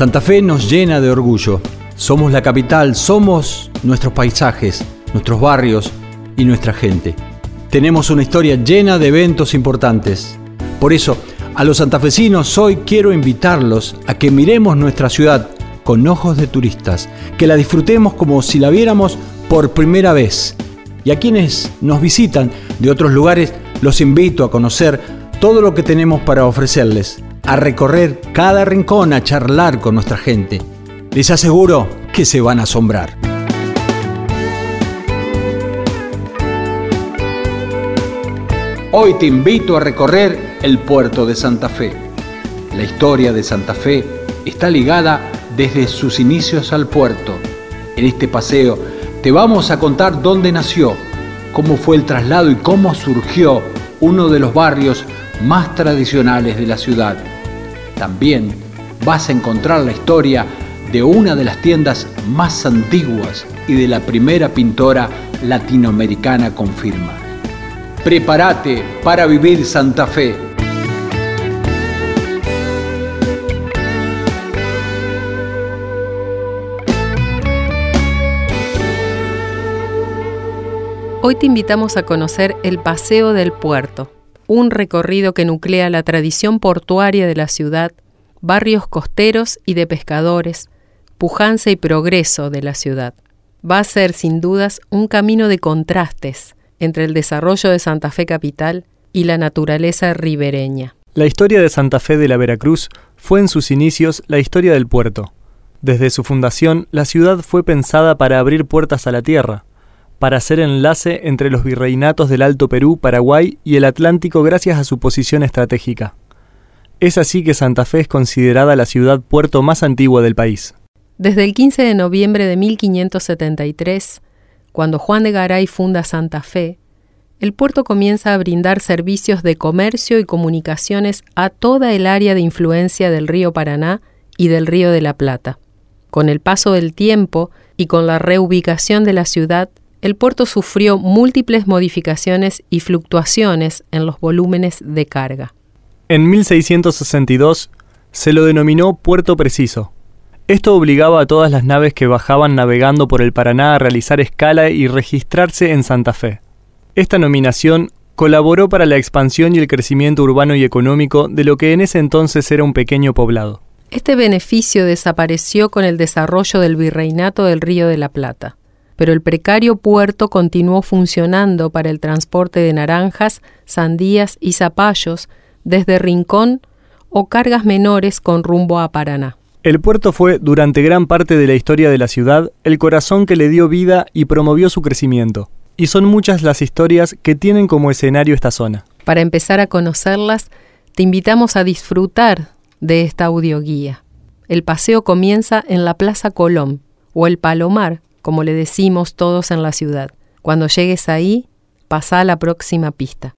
Santa Fe nos llena de orgullo. Somos la capital, somos nuestros paisajes, nuestros barrios y nuestra gente. Tenemos una historia llena de eventos importantes. Por eso, a los santafesinos hoy quiero invitarlos a que miremos nuestra ciudad con ojos de turistas, que la disfrutemos como si la viéramos por primera vez. Y a quienes nos visitan de otros lugares, los invito a conocer todo lo que tenemos para ofrecerles, a recorrer cada rincón, a charlar con nuestra gente. Les aseguro que se van a asombrar. Hoy te invito a recorrer el puerto de Santa Fe. La historia de Santa Fe está ligada desde sus inicios al puerto. En este paseo te vamos a contar dónde nació, cómo fue el traslado y cómo surgió uno de los barrios más tradicionales de la ciudad. También vas a encontrar la historia de una de las tiendas más antiguas y de la primera pintora latinoamericana con firma. Prepárate para vivir Santa Fe. Hoy te invitamos a conocer el Paseo del Puerto, un recorrido que nuclea la tradición portuaria de la ciudad, barrios costeros y de pescadores, pujanza y progreso de la ciudad. Va a ser sin dudas un camino de contrastes entre el desarrollo de Santa Fe capital y la naturaleza ribereña. La historia de Santa Fe de la Veracruz fue en sus inicios la historia del puerto. Desde su fundación, la ciudad fue pensada para abrir puertas a la tierra, para hacer enlace entre los virreinatos del Alto Perú, Paraguay y el Atlántico gracias a su posición estratégica. Es así que Santa Fe es considerada la ciudad puerto más antigua del país. Desde el 15 de noviembre de 1573, cuando Juan de Garay funda Santa Fe, el puerto comienza a brindar servicios de comercio y comunicaciones a toda el área de influencia del río Paraná y del río de la Plata. Con el paso del tiempo y con la reubicación de la ciudad, el puerto sufrió múltiples modificaciones y fluctuaciones en los volúmenes de carga. En 1662 se lo denominó Puerto Preciso. Esto obligaba a todas las naves que bajaban navegando por el Paraná a realizar escala y registrarse en Santa Fe. Esta nominación colaboró para la expansión y el crecimiento urbano y económico de lo que en ese entonces era un pequeño poblado. Este beneficio desapareció con el desarrollo del virreinato del Río de la Plata pero el precario puerto continuó funcionando para el transporte de naranjas, sandías y zapallos desde Rincón o cargas menores con rumbo a Paraná. El puerto fue, durante gran parte de la historia de la ciudad, el corazón que le dio vida y promovió su crecimiento. Y son muchas las historias que tienen como escenario esta zona. Para empezar a conocerlas, te invitamos a disfrutar de esta audioguía. El paseo comienza en la Plaza Colón o el Palomar, como le decimos todos en la ciudad. Cuando llegues ahí, pasa a la próxima pista.